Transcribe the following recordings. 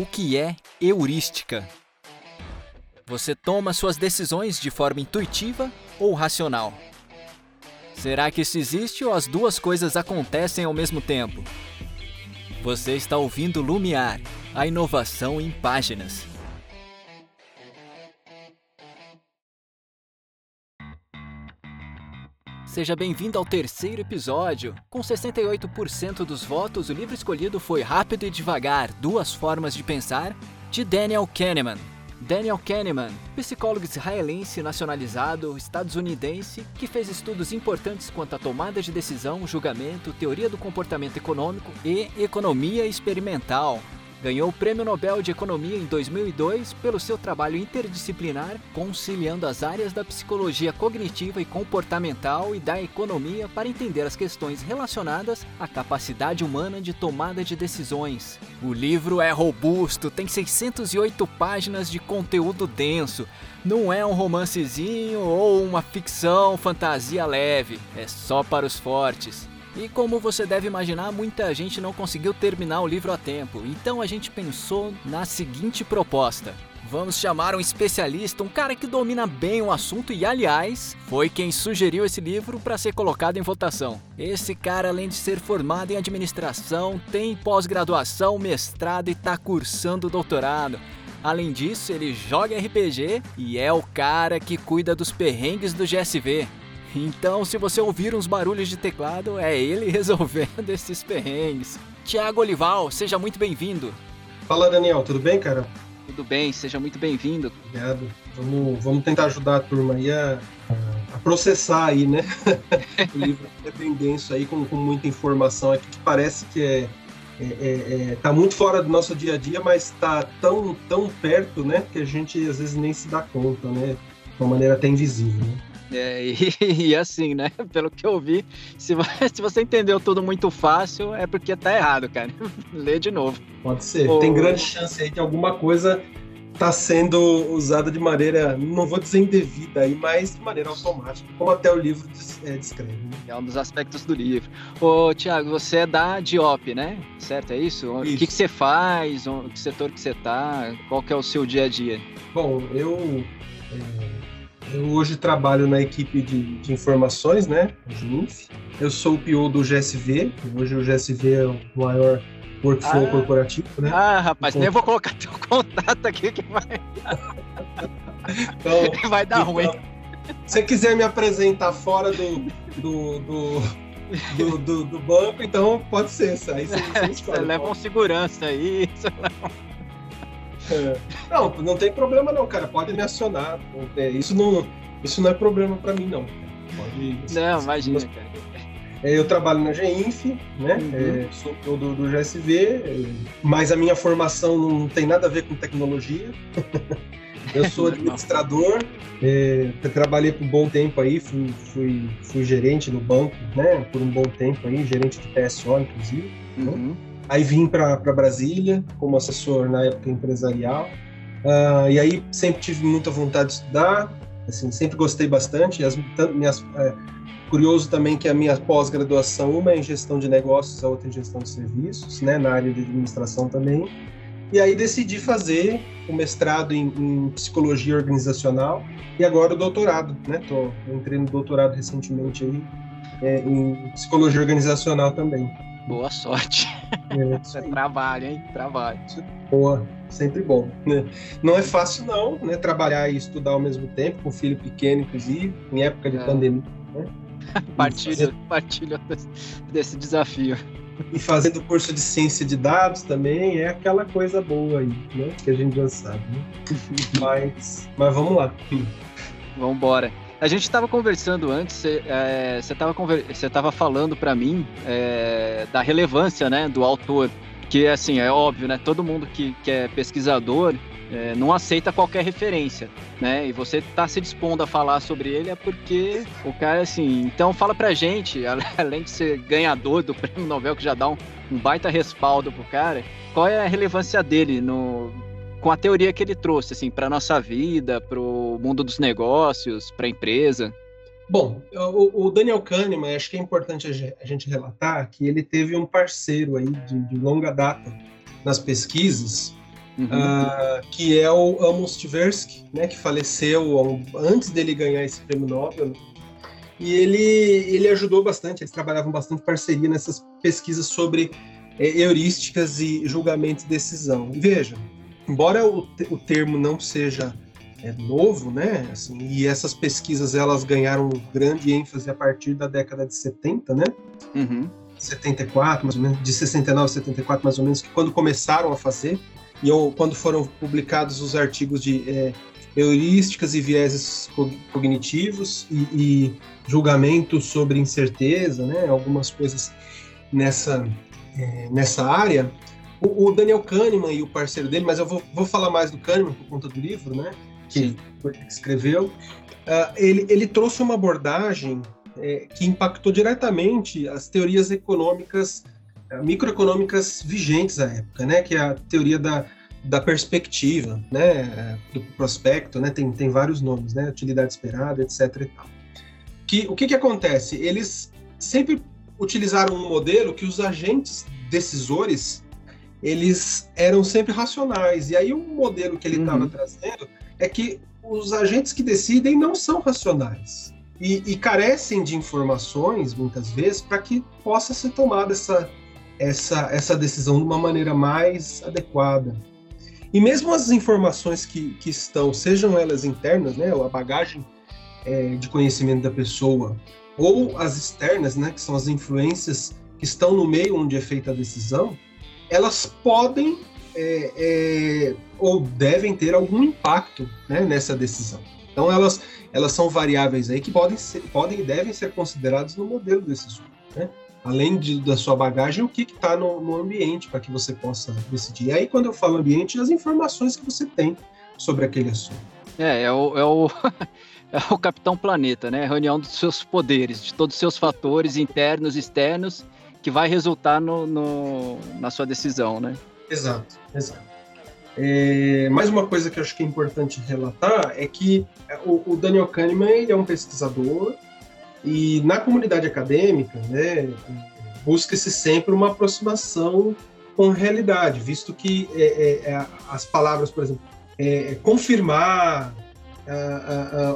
O que é heurística? Você toma suas decisões de forma intuitiva ou racional? Será que isso existe ou as duas coisas acontecem ao mesmo tempo? Você está ouvindo Lumiar, a inovação em páginas. Seja bem-vindo ao terceiro episódio. Com 68% dos votos, o livro escolhido foi Rápido e Devagar Duas Formas de Pensar, de Daniel Kahneman. Daniel Kahneman, psicólogo israelense nacionalizado estadunidense que fez estudos importantes quanto à tomada de decisão, julgamento, teoria do comportamento econômico e economia experimental. Ganhou o Prêmio Nobel de Economia em 2002 pelo seu trabalho interdisciplinar conciliando as áreas da psicologia cognitiva e comportamental e da economia para entender as questões relacionadas à capacidade humana de tomada de decisões. O livro é robusto, tem 608 páginas de conteúdo denso. Não é um romancezinho ou uma ficção fantasia leve, é só para os fortes. E como você deve imaginar, muita gente não conseguiu terminar o livro a tempo, então a gente pensou na seguinte proposta. Vamos chamar um especialista, um cara que domina bem o assunto e, aliás, foi quem sugeriu esse livro para ser colocado em votação. Esse cara, além de ser formado em administração, tem pós-graduação, mestrado e está cursando doutorado. Além disso, ele joga RPG e é o cara que cuida dos perrengues do GSV. Então, se você ouvir uns barulhos de teclado, é ele resolvendo esses perrengues. Tiago Olival, seja muito bem-vindo. Fala, Daniel, tudo bem, cara? Tudo bem, seja muito bem-vindo. Obrigado. Vamos, vamos tentar ajudar a turma aí a, a processar aí, né? o livro é bem denso aí, com, com muita informação aqui, que parece que é, é, é, é, tá muito fora do nosso dia a dia, mas tá tão, tão perto, né? Que a gente às vezes nem se dá conta, né? De uma maneira até invisível, né? É, e, e, assim, né? Pelo que eu vi, se, se, você entendeu tudo muito fácil, é porque tá errado, cara. Lê de novo. Pode ser. Tem grande chance aí de alguma coisa tá sendo usada de maneira, não vou dizer indevida aí, mas de maneira automática, como até o livro é, descreve. Né? É um dos aspectos do livro. Ô, Tiago, você é da Diop, né? Certo, é isso? isso. O que, que você faz? Que setor que você tá? Qual que é o seu dia a dia? Bom, eu... É eu hoje trabalho na equipe de, de informações, né? GINF. Eu sou o PO do GSV. Hoje o GSV é o maior workflow ah, corporativo, né? Ah, rapaz, nem vou colocar teu contato aqui que vai. então, vai dar então, ruim. Se você quiser me apresentar fora do, do, do, do, do, do banco, então pode ser. Aí você, você, você leva um segurança aí. É. Não, não tem problema não, cara. Pode me acionar. Isso não, isso não é problema para mim, não. Pode, não, imagina, cara. É, eu trabalho na GEINF, né? Uhum. É, sou do, do GSV, mas a minha formação não tem nada a ver com tecnologia. eu sou administrador, é, trabalhei por um bom tempo aí, fui, fui, fui gerente no banco, né? Por um bom tempo aí, gerente de PSO, inclusive. Né? Uhum. Né? Aí vim para Brasília como assessor na época empresarial. Uh, e aí sempre tive muita vontade de estudar, assim, sempre gostei bastante. As, minhas, é, curioso também que a minha pós-graduação, uma é em gestão de negócios, a outra em gestão de serviços, né, na área de administração também. E aí decidi fazer o mestrado em, em psicologia organizacional e agora o doutorado, né? Tô, entrei no doutorado recentemente aí é, em psicologia organizacional também. Boa sorte. É, é trabalho, hein? Trabalho. Boa, sempre bom. Né? Não é fácil, não, né? Trabalhar e estudar ao mesmo tempo, com filho pequeno, inclusive, em época de é. pandemia. Né? partilho, partilho desse desafio. E fazendo curso de ciência de dados também é aquela coisa boa aí, né? Que a gente já sabe. Né? mas, mas vamos lá. Vamos embora. A gente estava conversando antes, você é, estava conver falando para mim é, da relevância né, do autor, que assim, é óbvio, né? Todo mundo que, que é pesquisador é, não aceita qualquer referência, né? E você está se dispondo a falar sobre ele é porque o cara, assim, então fala pra gente, além de ser ganhador do prêmio Nobel, que já dá um, um baita respaldo pro cara, qual é a relevância dele no, com a teoria que ele trouxe, assim, para nossa vida, para o mundo dos negócios, para a empresa? Bom, o, o, Daniel Kahneman, acho que é importante a gente relatar que ele teve um parceiro aí de, de longa data nas pesquisas, uhum. uh, que é o Amos Tversky, né, que faleceu antes dele ganhar esse prêmio Nobel. E ele, ele ajudou bastante, eles trabalhavam bastante parceria nessas pesquisas sobre é, heurísticas e julgamento de decisão. E veja, embora o, o termo não seja é, novo, né, assim, e essas pesquisas elas ganharam grande ênfase a partir da década de 70, né, uhum. 74, mais ou menos, de 69 a 74, mais ou menos, que quando começaram a fazer, e eu, quando foram publicados os artigos de é, heurísticas e vieses cognitivos e, e julgamentos sobre incerteza, né, algumas coisas nessa, é, nessa área, o, o, Daniel Kahneman e o parceiro dele, mas eu vou, vou falar mais do Kahneman por conta do livro, né, que, que escreveu, uh, ele, ele trouxe uma abordagem é, que impactou diretamente as teorias econômicas, é, microeconômicas vigentes à época, né? Que é a teoria da, da perspectiva, né? Do prospecto, né? Tem, tem vários nomes, né? Utilidade esperada, etc. E tal. Que, o que, que acontece? Eles sempre utilizaram um modelo que os agentes decisores eles eram sempre racionais. E aí o modelo que ele estava uhum. trazendo é que os agentes que decidem não são racionais e, e carecem de informações, muitas vezes, para que possa ser tomada essa, essa, essa decisão de uma maneira mais adequada. E mesmo as informações que, que estão, sejam elas internas, né, a bagagem é, de conhecimento da pessoa, ou as externas, né, que são as influências que estão no meio onde é feita a decisão, elas podem é, é, ou devem ter algum impacto né, nessa decisão. Então elas, elas são variáveis aí que podem, ser, podem e devem ser consideradas no modelo decisor. Né? Além de, da sua bagagem, o que está no, no, ambiente para que você possa decidir. E aí, quando eu falo ambiente, as informações que você tem sobre aquele assunto. É, é o, é o, é o Capitão Planeta, né? Reunião dos seus poderes, de todos os seus fatores internos e externos, que vai resultar no, no, na sua decisão, né? Exato, exato. É, mais uma coisa que eu acho que é importante relatar é que o, o Daniel Kahneman ele é um pesquisador e na comunidade acadêmica, né, busca-se sempre uma aproximação com a realidade, visto que é, é, é as palavras, por exemplo, é, é confirmar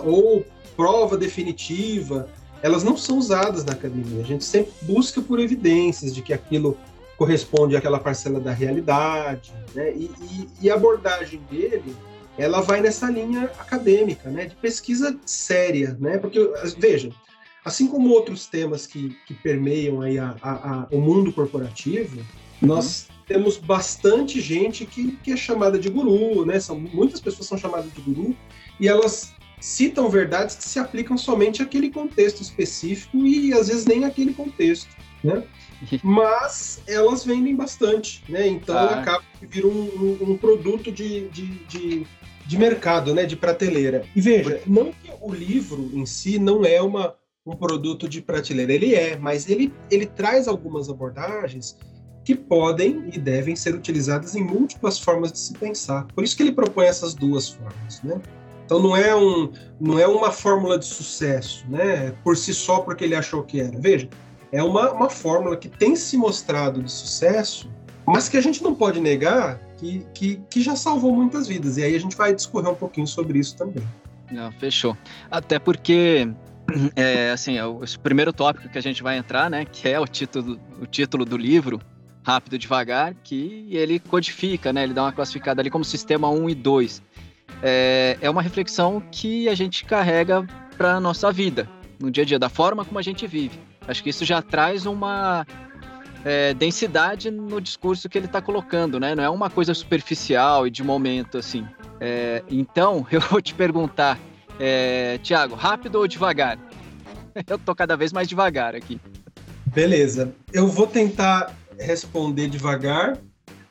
ou prova definitiva, elas não são usadas na academia. A gente sempre busca por evidências de que aquilo corresponde àquela parcela da realidade, né? E, e, e, a abordagem dele, ela vai nessa linha acadêmica, né? De pesquisa séria, né? Porque, veja, assim como outros temas que, que permeiam aí a, a, a, o mundo corporativo, uhum. nós temos bastante gente que, que é chamada de guru, né? São, muitas pessoas são chamadas de guru e elas citam verdades que se aplicam somente àquele contexto específico e às vezes nem àquele contexto, né? mas elas vendem bastante, né? Então ah. acaba que vira um, um, um produto de, de, de, de, mercado, né? De prateleira. E veja, não que o livro em si não é uma, um produto de prateleira, ele é, mas ele, ele traz algumas abordagens que podem e devem ser utilizadas em múltiplas formas de se pensar. Por isso que ele propõe essas duas formas, né? Então não é, um, não é uma fórmula de sucesso, né? Por si só porque ele achou que era. Veja, é uma, uma fórmula que tem se mostrado de sucesso, mas que a gente não pode negar que, que, que já salvou muitas vidas. E aí a gente vai discorrer um pouquinho sobre isso também. Não, fechou. Até porque, é, assim, é o, primeiro tópico que a gente vai entrar, né, que é o título, o título do livro, Rápido Devagar, que ele codifica, né, ele dá uma classificada ali como sistema 1 e 2. É, é uma reflexão que a gente carrega para a nossa vida, no dia a dia, da forma como a gente vive. Acho que isso já traz uma é, densidade no discurso que ele está colocando, né? Não é uma coisa superficial e de momento, assim. É, então, eu vou te perguntar, é, Tiago, rápido ou devagar? Eu tô cada vez mais devagar aqui. Beleza. Eu vou tentar responder devagar,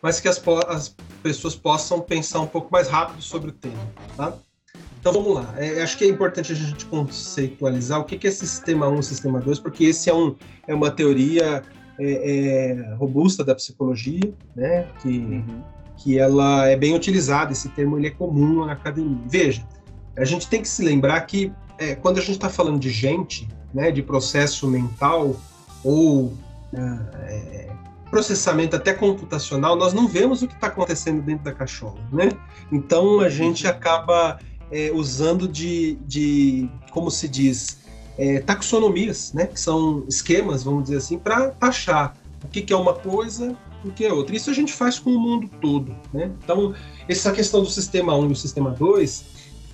mas que as, as pessoas possam pensar um pouco mais rápido sobre o tema, tá? Então vamos lá. É, acho que é importante a gente conceitualizar o que é sistema 1 e sistema 2, porque esse é, um, é uma teoria é, é, robusta da psicologia, né? Que, uhum. que ela é bem utilizada, esse termo ele é comum na academia. Veja, a gente tem que se lembrar que é, quando a gente está falando de gente, né, de processo mental ou é, processamento até computacional, nós não vemos o que está acontecendo dentro da cachola, né? Então a gente acaba é, usando de, de, como se diz, é, taxonomias, né? Que são esquemas, vamos dizer assim, para taxar o que, que é uma coisa o que é outra. Isso a gente faz com o mundo todo, né? Então essa questão do sistema 1 e o sistema 2,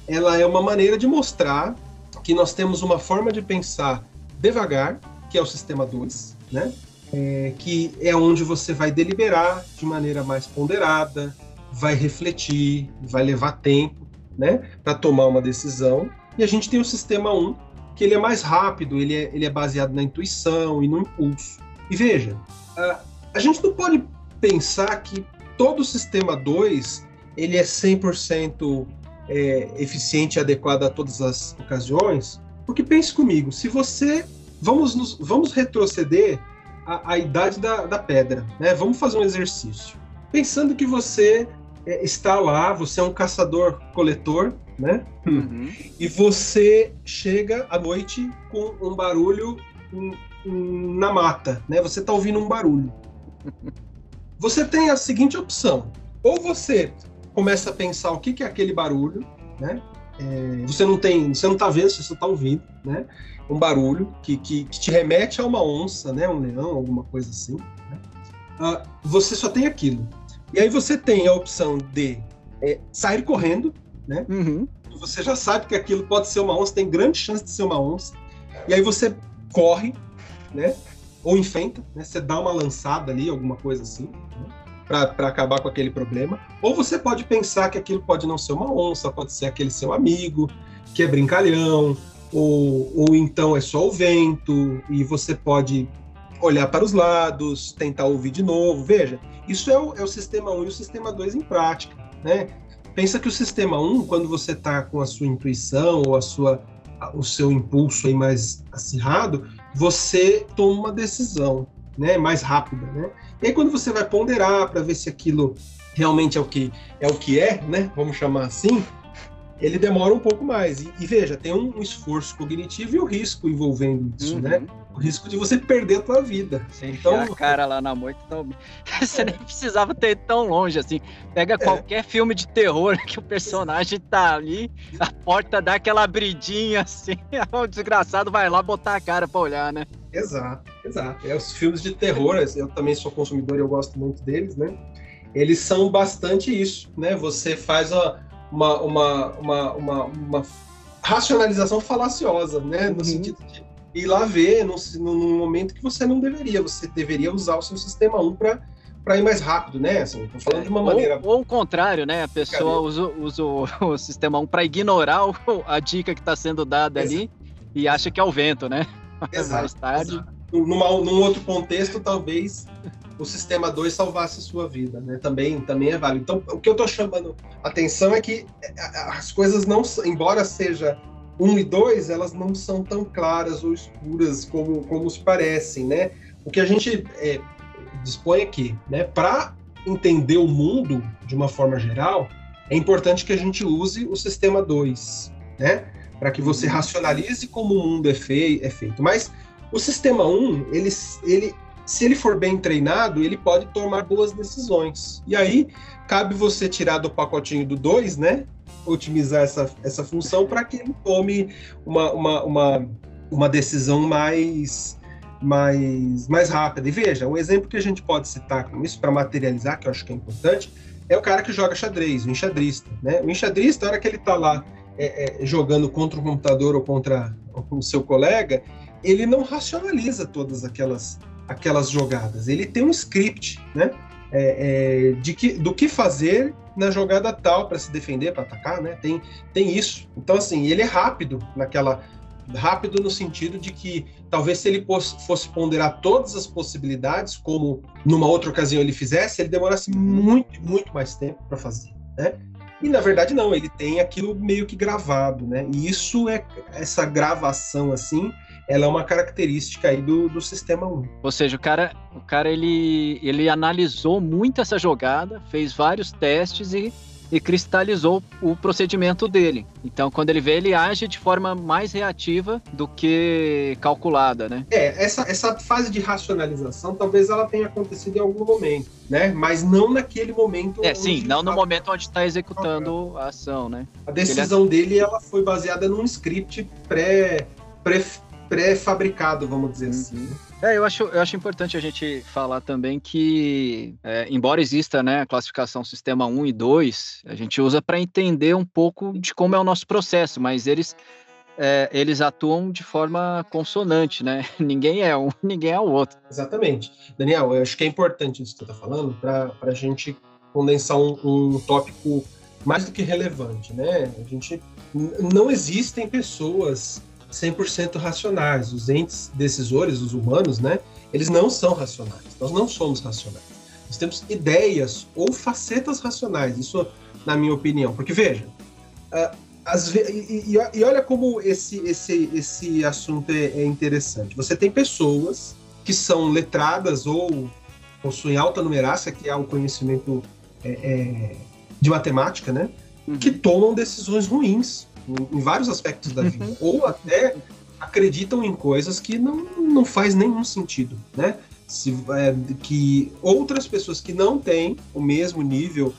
ela é uma maneira de mostrar que nós temos uma forma de pensar devagar, que é o sistema 2, né? É, que é onde você vai deliberar de maneira mais ponderada, vai refletir, vai levar tempo, né, para tomar uma decisão. E a gente tem o sistema 1, que ele é mais rápido, ele é, ele é baseado na intuição e no impulso. E veja, a, a gente não pode pensar que todo o sistema 2 ele é 100% é, eficiente e adequado a todas as ocasiões, porque pense comigo, se você vamos nos, vamos retroceder à, à idade da, da, pedra, né? Vamos fazer um exercício. Pensando que você é, está lá, você é um caçador-coletor, né? Uhum. E você chega à noite com um barulho em, em, na mata, né? Você está ouvindo um barulho. Você tem a seguinte opção: ou você começa a pensar o que, que é aquele barulho, né? É, você não tem, você não está vendo, você só está ouvindo, né? Um barulho que, que, que, te remete a uma onça, né? Um leão, alguma coisa assim. Né? Uh, você só tem aquilo. E aí você tem a opção de é, sair correndo, né? Uhum. Você já sabe que aquilo pode ser uma onça, tem grande chance de ser uma onça. E aí você corre, né? Ou enfrenta, né? Você dá uma lançada ali, alguma coisa assim. Né? para acabar com aquele problema. Ou você pode pensar que aquilo pode não ser uma onça, pode ser aquele seu amigo que é brincalhão, ou, ou então é só o vento, e você pode olhar para os lados, tentar ouvir de novo. Veja, isso é o, é o sistema 1 e o sistema 2 em prática. Né? Pensa que o sistema 1, quando você está com a sua intuição ou a sua, o seu impulso aí mais acirrado, você toma uma decisão né, mais rápida. Né? E aí quando você vai ponderar para ver se aquilo realmente é o que é o que é, né? Vamos chamar assim, ele demora um pouco mais. E, e veja, tem um, um, esforço cognitivo e o risco envolvendo isso, uhum. né? O risco de você perder a tua vida. Você então, a cara lá na moita, então, você é. nem precisava ter tão longe assim. Pega é. qualquer filme de terror que o personagem tá ali, a porta dá aquela abridinha assim, o desgraçado vai lá botar a cara para olhar, né? Exato, exato. É, os filmes de terror, eu também sou consumidor e eu gosto muito deles, né? Eles são bastante isso, né? Você faz uma, uma, uma, uma, uma, uma racionalização falaciosa, né? No uhum. sentido de ir lá ver num, num momento que você não deveria. Você deveria usar o seu sistema 1 para para ir mais rápido, né? Assim, tô falando de uma maneira. Ou, ou o contrário, né? A pessoa usa, usa o, o, sistema 1 para ignorar o, a dica que está sendo dada Exato. ali e acha que é o vento, né? Exato, mais tarde. Exato. Numa, num outro contexto, talvez o sistema 2 salvasse sua vida, né? Também, também é válido. Então, o que eu estou chamando atenção é que é, as coisas não, embora seja 1 um e 2, elas não são tão claras ou escuras como, como se parecem, né? O que a gente é, dispõe aqui, né? Para entender o mundo de uma forma geral, é importante que a gente use o sistema 2, né? Para que você racionalize como o mundo é, fei é feito. Mas o sistema 1, um, ele, ele se ele for bem treinado, ele pode tomar boas decisões. E aí, cabe você tirar do pacotinho do 2, né? Otimizar essa, essa função para que ele tome uma, uma, uma, uma decisão mais, mais, mais rápida. E veja, o exemplo que a gente pode citar com isso, para materializar, que eu acho que é importante, é o cara que joga xadrez, o enxadrista. Né? O enxadrista, na hora que ele está lá é, é, jogando contra o computador ou contra o seu colega, ele não racionaliza todas aquelas aquelas jogadas. Ele tem um script, né? É, é, de que, do que fazer na jogada tal para se defender, para atacar, né? Tem, tem isso. Então, assim, ele é rápido naquela. Rápido no sentido de que talvez se ele fosse ponderar todas as possibilidades, como numa outra ocasião ele fizesse, ele demorasse muito, muito mais tempo para fazer, né? E na verdade não, ele tem aquilo meio que gravado, né? E isso é essa gravação assim, ela é uma característica aí do, do sistema 1. Ou seja, o cara, o cara ele, ele analisou muito essa jogada, fez vários testes e e cristalizou o procedimento dele. Então, quando ele vê, ele age de forma mais reativa do que calculada, né? É, essa, essa fase de racionalização talvez ela tenha acontecido em algum momento, né? Mas não naquele momento. É, sim, não no momento onde está executando a ação, né? A decisão ele... dele ela foi baseada num script pré, pré pré-fabricado, vamos dizer assim. uhum. assim. É, eu acho, eu acho importante a gente falar também que, é, embora exista né, a classificação sistema 1 e 2, a gente usa para entender um pouco de como é o nosso processo, mas eles, é, eles atuam de forma consonante, né? Ninguém é um, ninguém é o outro. Exatamente. Daniel, eu acho que é importante isso que você está falando para a gente condensar um, um tópico mais do que relevante, né? A gente não existem pessoas 100% racionais. Os entes decisores, os humanos, né, eles não são racionais. Nós não somos racionais. Nós temos ideias ou facetas racionais, isso na minha opinião. Porque, veja, uh, as, e, e, e, olha como esse, esse, esse assunto é, é, interessante. Você tem pessoas que são letradas ou possuem alta numerácia, que é o conhecimento é, é, de matemática, né? Uhum. Que tomam decisões ruins em, vários aspectos da vida, uhum. ou até acreditam em coisas que não, não faz nenhum sentido, né? Se, é, que outras pessoas que não têm o mesmo nível,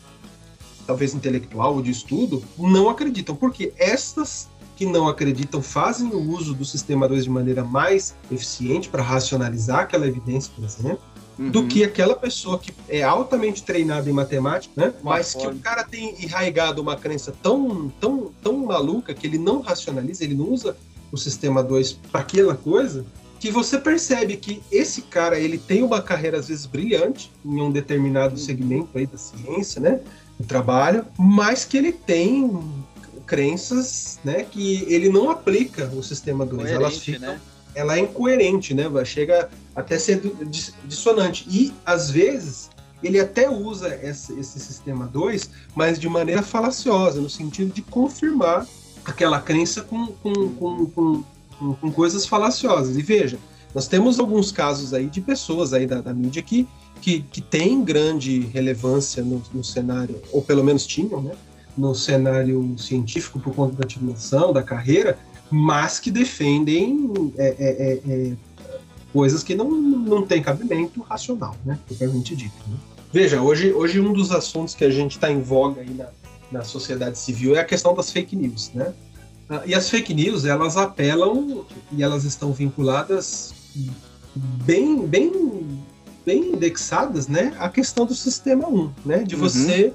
talvez intelectual ou de estudo, não acreditam, porque estas que não acreditam fazem o uso do sistema 2 de maneira mais eficiente para racionalizar aquela evidência, por exemplo, uhum. do que aquela pessoa que é altamente treinada em matemática, né? Mas que o cara tem enraigado uma crença tão, tão, tão maluca que ele não racionaliza, ele não usa o sistema 2 para aquela coisa, que você percebe que esse cara ele tem uma carreira às vezes brilhante em um determinado segmento aí da ciência, né, do trabalho, mas que ele tem crenças, né, que ele não aplica o sistema 2, elas ficam né? Ela é incoerente, né? Chega até ser dissonante. E, às vezes, ele até usa esse, esse sistema 2, mas de maneira falaciosa, no sentido de confirmar aquela crença com, com, com, com, coisas falaciosas. E veja, nós temos alguns casos aí de pessoas aí da, da mídia que, que, que têm grande relevância no, no cenário, ou pelo menos tinham, né? No cenário científico por conta da titulação, da carreira, mas que defendem é, é, é, é, coisas que não, não têm cabimento racional, né? Propriamente dito. Né? Veja, hoje, hoje um dos assuntos que a gente está em voga aí na, na sociedade civil é a questão das fake news, né? Ah, e as fake news, elas apelam e elas estão vinculadas bem, bem, bem indexadas, né? À questão do sistema 1, né? De uhum. você é,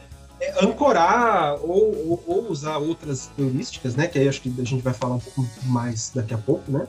ancorar ou, ou, ou, usar outras heurísticas, né? Que aí acho que a gente vai falar um pouco mais daqui a pouco, né?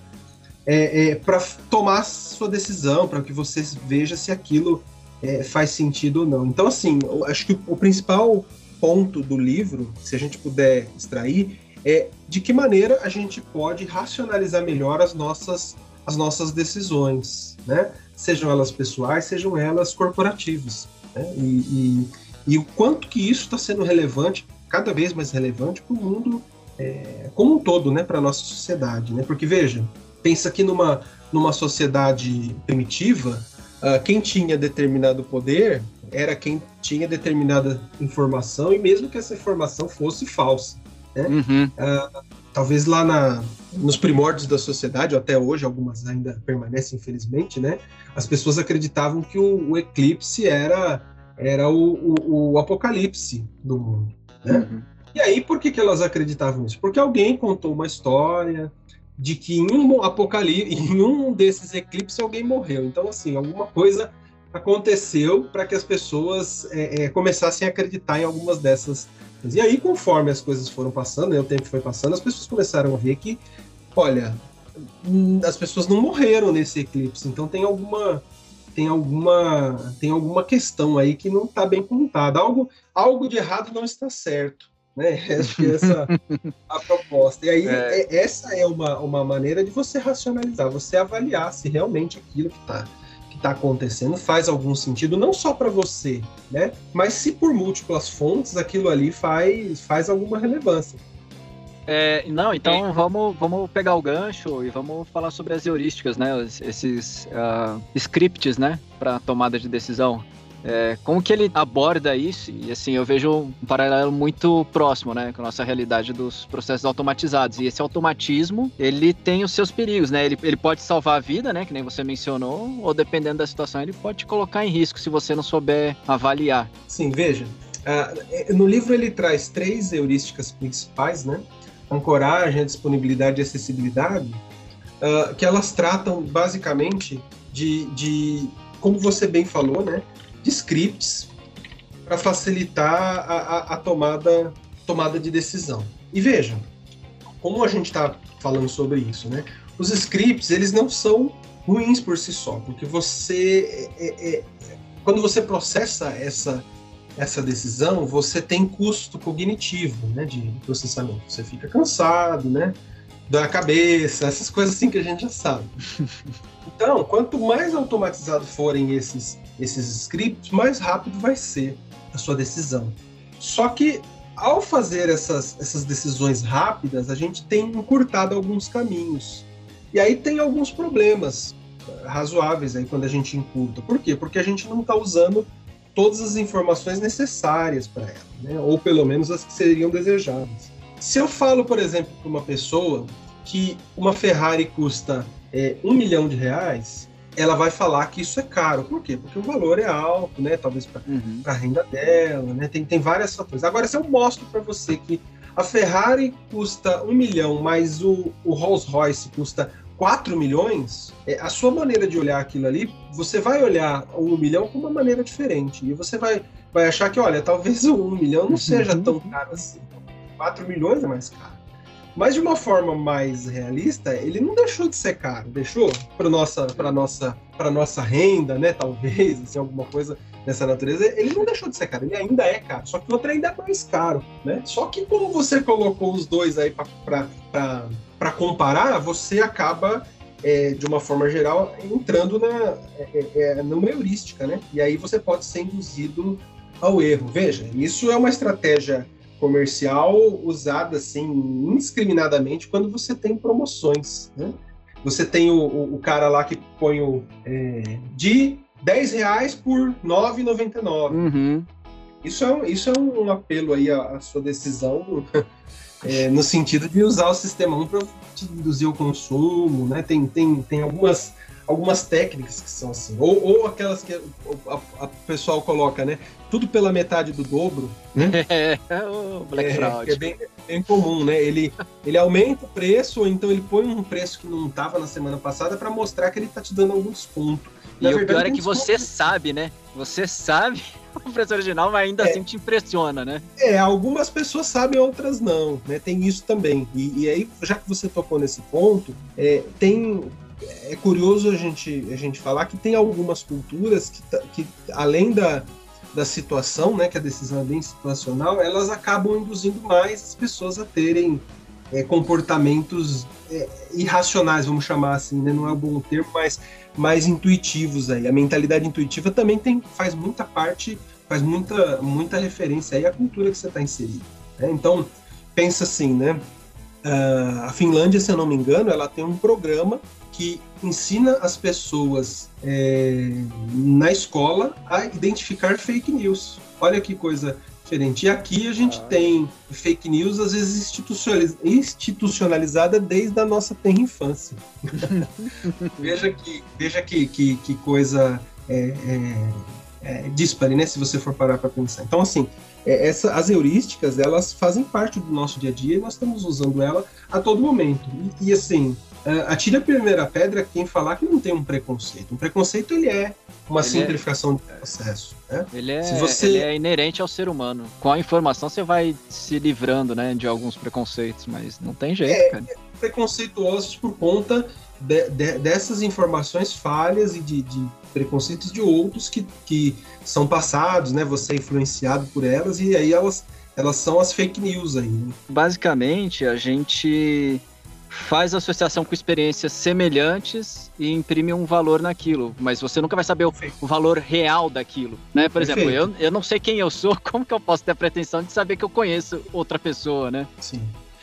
É, é, para tomar sua decisão, para que você veja se aquilo é, faz sentido ou não. Então, assim, acho que o principal ponto do livro, se a gente puder extrair, é de que maneira a gente pode racionalizar melhor as nossas, as nossas decisões, né? Sejam elas pessoais, sejam elas corporativas. Né? E, e e o quanto que isso está sendo relevante, cada vez mais relevante para o mundo é, como um todo, né, para a nossa sociedade. Né? Porque, veja, pensa que numa, numa sociedade primitiva, uh, quem tinha determinado poder era quem tinha determinada informação, e mesmo que essa informação fosse falsa. Né? Uhum. Uh, talvez lá na, nos primórdios da sociedade, ou até hoje, algumas ainda permanecem, infelizmente, né? as pessoas acreditavam que o, o eclipse era era o, o, o apocalipse do mundo. Né? Uhum. E aí, por que, que elas acreditavam nisso? Porque alguém contou uma história de que em um apocalipse, em um desses eclipses, alguém morreu. Então, assim, alguma coisa aconteceu para que as pessoas é, é, começassem a acreditar em algumas dessas. E aí, conforme as coisas foram passando, né, o tempo foi passando, as pessoas começaram a ver que, olha, as pessoas não morreram nesse eclipse, então tem alguma tem alguma tem alguma questão aí que não está bem contada. Algo, algo de errado não está certo. Né? Acho que essa a proposta. E aí, é. É, essa é uma, uma maneira de você racionalizar, você avaliar se realmente aquilo que está que tá acontecendo faz algum sentido, não só para você, né? mas se por múltiplas fontes aquilo ali faz, faz alguma relevância. É, não, então vamos, vamos pegar o gancho e vamos falar sobre as heurísticas, né? Esses uh, scripts, né? Para tomada de decisão. É, como que ele aborda isso? E assim, eu vejo um paralelo muito próximo, né, com a nossa realidade dos processos automatizados. E esse automatismo, ele tem os seus perigos, né? Ele, ele pode salvar a vida, né, que nem você mencionou, ou dependendo da situação, ele pode te colocar em risco se você não souber avaliar. Sim, veja. Uh, no livro ele traz três heurísticas principais, né? Ancoragem, a disponibilidade e acessibilidade, uh, que elas tratam basicamente de, de, como você bem falou, né? De scripts para facilitar a, a, a, tomada, tomada de decisão. E veja, como a gente está falando sobre isso, né? Os scripts, eles não são ruins por si só, porque você, é, é, é, quando você processa essa, essa decisão, você tem custo cognitivo, né, de processamento. Você fica cansado, né, da cabeça, essas coisas assim que a gente já sabe. Então, quanto mais automatizado forem esses, esses scripts, mais rápido vai ser a sua decisão. Só que ao fazer essas, essas decisões rápidas, a gente tem encurtado alguns caminhos. E aí tem alguns problemas razoáveis aí quando a gente encurta. Por quê? Porque a gente não está usando todas as informações necessárias para ela, né? ou pelo menos as que seriam desejáveis. Se eu falo, por exemplo, para uma pessoa que uma Ferrari custa é, um milhão de reais, ela vai falar que isso é caro. Por quê? Porque o valor é alto, né? Talvez para uhum. a renda dela, né? Tem, tem várias fatores. Agora, se eu mostro para você que a Ferrari custa um milhão, mas o, o Rolls Royce custa 4 milhões, é, a sua maneira de olhar aquilo ali, você vai olhar o 1 milhão com uma maneira diferente. E você vai, vai achar que, olha, talvez o 1 milhão não seja uhum. tão caro assim. 4 milhões é mais caro. Mas de uma forma mais realista, ele não deixou de ser caro, deixou para nossa para nossa para nossa renda, né, talvez, assim, alguma coisa dessa natureza, ele não deixou de ser caro, ele ainda é caro, só que o outro ainda é mais caro, né? Só que como você colocou os dois aí para comparar, você acaba é, de uma forma geral entrando na é, é, é, numa heurística, né? E aí você pode ser induzido ao erro. Veja, isso é uma estratégia comercial usada assim indiscriminadamente quando você tem promoções. Né? Você tem o, o, cara lá que põe o é, de 10 reais por 9,99. Uhum. Isso, é um, isso é um apelo aí à, à sua decisão é, no sentido de usar o sistema 1 para induzir o consumo, né? Tem, tem, tem algumas algumas técnicas que são assim. Ou, ou aquelas que o pessoal coloca, né? Tudo pela metade do dobro, né? É, o Black é, Fraud. É bem, bem, comum, né? Ele, ele aumenta o preço, ou então ele põe um preço que não estava na semana passada para mostrar que ele está te dando algum desconto. Na e verdade, o pior é que você sabe, né? Você sabe o preço original, mas ainda é, assim te impressiona, né? É, algumas pessoas sabem, outras não, né? Tem isso também. E, e aí, já que você tocou nesse ponto, é, tem é curioso a gente, a gente falar que tem algumas culturas que, que além da, da situação, né, que a decisão é bem situacional, elas acabam induzindo mais as pessoas a terem é, comportamentos é, irracionais, vamos chamar assim, né? não é um bom termo, mas mais intuitivos aí. A mentalidade intuitiva também tem, faz muita parte, faz muita, muita referência aí à cultura que você está inserido. Né? Então, pensa assim, né? Uh, a Finlândia, se eu não me engano, ela tem um programa que ensina as pessoas é, na escola a identificar fake news. Olha que coisa diferente. E aqui a gente ah. tem fake news, às vezes institucionalizada desde a nossa tenra infância. veja que, veja que, que, que coisa é, é, é, dispare, né? Se você for parar para pensar. Então, assim, é, essa, as heurísticas, elas fazem parte do nosso dia a dia e nós estamos usando ela a todo momento. E, e assim, uh, atire a primeira pedra quem falar que não tem um preconceito. Um preconceito ele é uma ele é simplificação é... do processo. Né? Ele, é, você... ele é inerente ao ser humano. Com a informação você vai se livrando né, de alguns preconceitos, mas não tem jeito, é, cara. Preconceituosos por conta de, de, dessas informações falhas e de, de, preconceitos de outros que, que são passados, né? Você é influenciado por elas e aí elas, elas são as fake news aí. Né? Basicamente, a gente faz associação com experiências semelhantes e imprime um valor naquilo, mas você nunca vai saber o, o valor real daquilo, né? Por Perfeito. exemplo, eu, eu não sei quem eu sou, como que eu posso ter a pretensão de saber que eu conheço outra pessoa, né? Sim.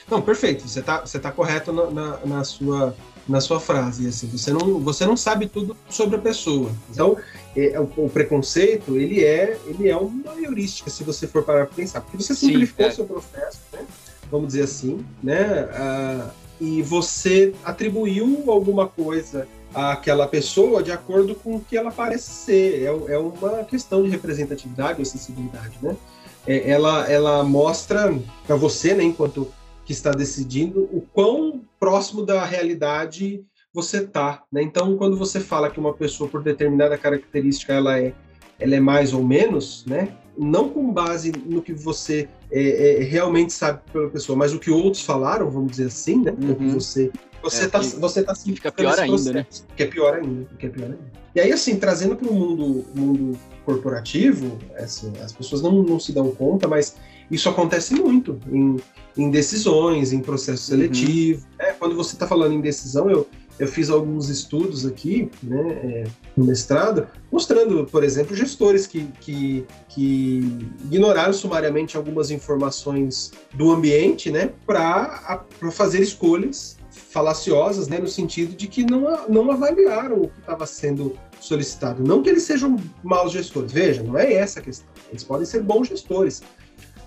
Não, perfeito, você está você tá correto na, na, na, sua, na sua frase. Assim, você não, você não sabe tudo sobre a pessoa. Então, é, o, o, preconceito ele é, ele é uma heurística se você for parar para pensar, porque você simplificou o é. seu processo, né? vamos dizer assim, né? Ah, e você atribuiu alguma coisa àquela pessoa de acordo com o que ela parece ser. É, é uma questão de representatividade ou sensibilidade, né? É, ela, ela mostra para você, né, enquanto que está decidindo, o quão próximo da realidade você tá, né? Então, quando você fala que uma pessoa por determinada característica ela é, ela é mais ou menos, né? Não com base no que você é, é, realmente sabe pela pessoa, mas o que outros falaram, vamos dizer assim, né? Uhum. Você você está é, você tá fica pior ainda, né? Que é pior ainda, que é pior ainda. E aí assim, trazendo para o mundo mundo corporativo, assim, as pessoas não, não se dão conta, mas isso acontece muito em, em decisões, em processo seletivo. Uhum. É, quando você está falando em decisão, eu eu fiz alguns estudos aqui, né, é, no mestrado, mostrando, por exemplo, gestores que, que, que ignoraram sumariamente algumas informações do ambiente, né, para fazer escolhas falaciosas, né, no sentido de que não, não avaliaram o que estava sendo solicitado. Não que eles sejam maus gestores, veja, não é essa a questão. Eles podem ser bons gestores.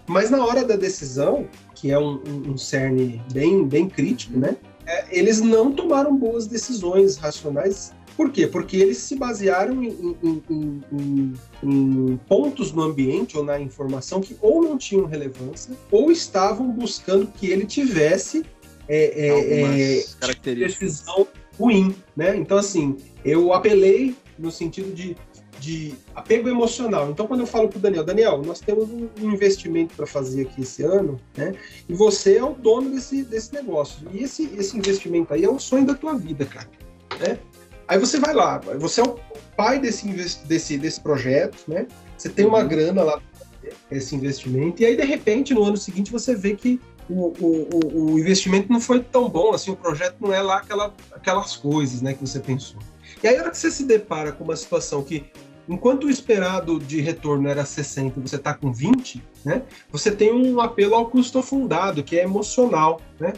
Mas na hora da decisão, que é um, um, um cerne bem, bem crítico, né, é, eles não tomaram boas decisões racionais. Por quê? Porque eles se basearam em, em, em, em, pontos no ambiente ou na informação que ou não tinham relevância ou estavam buscando que ele tivesse é, é, é decisão ruim, né? Então assim, eu apelei no sentido de de apego emocional. Então, quando eu falo para o Daniel, Daniel, nós temos um investimento para fazer aqui esse ano, né? E você é o dono desse, desse negócio. E esse, esse investimento aí é o sonho da tua vida, cara. Né? Aí você vai lá, você é o pai desse, desse, desse projeto, né? Você tem uma uhum. grana lá esse investimento, e aí de repente no ano seguinte você vê que o, o, o investimento não foi tão bom, assim, o projeto não é lá aquela, aquelas coisas né, que você pensou. E aí, a hora que você se depara com uma situação que Enquanto o esperado de retorno era 60 você está com 20, né? Você tem um apelo ao custo fundado, que é emocional, né?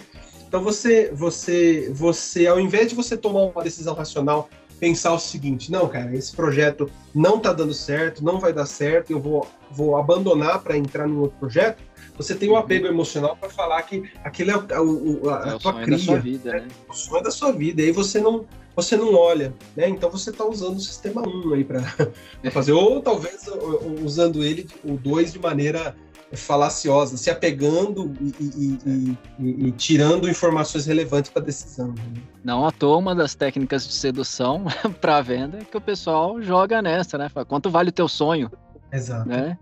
Então você, você, você, ao invés de você tomar uma decisão racional, pensar o seguinte: não, cara, esse projeto não está dando certo, não vai dar certo, eu vou, vou abandonar para entrar no outro projeto. Você tem um uhum. apego emocional para falar que aquele é o, a, a, a é tua cria, vida, né? né? o sonho da sua vida. E aí você não, você não olha, né? Então você está usando o sistema 1 aí para fazer, ou talvez usando ele, o 2, de maneira falaciosa, se apegando e, e, e, e tirando informações relevantes para a decisão. Né? Não à toa, uma das técnicas de sedução para venda é que o pessoal joga nessa, né? Fala, quanto vale o teu sonho? Exato. Né?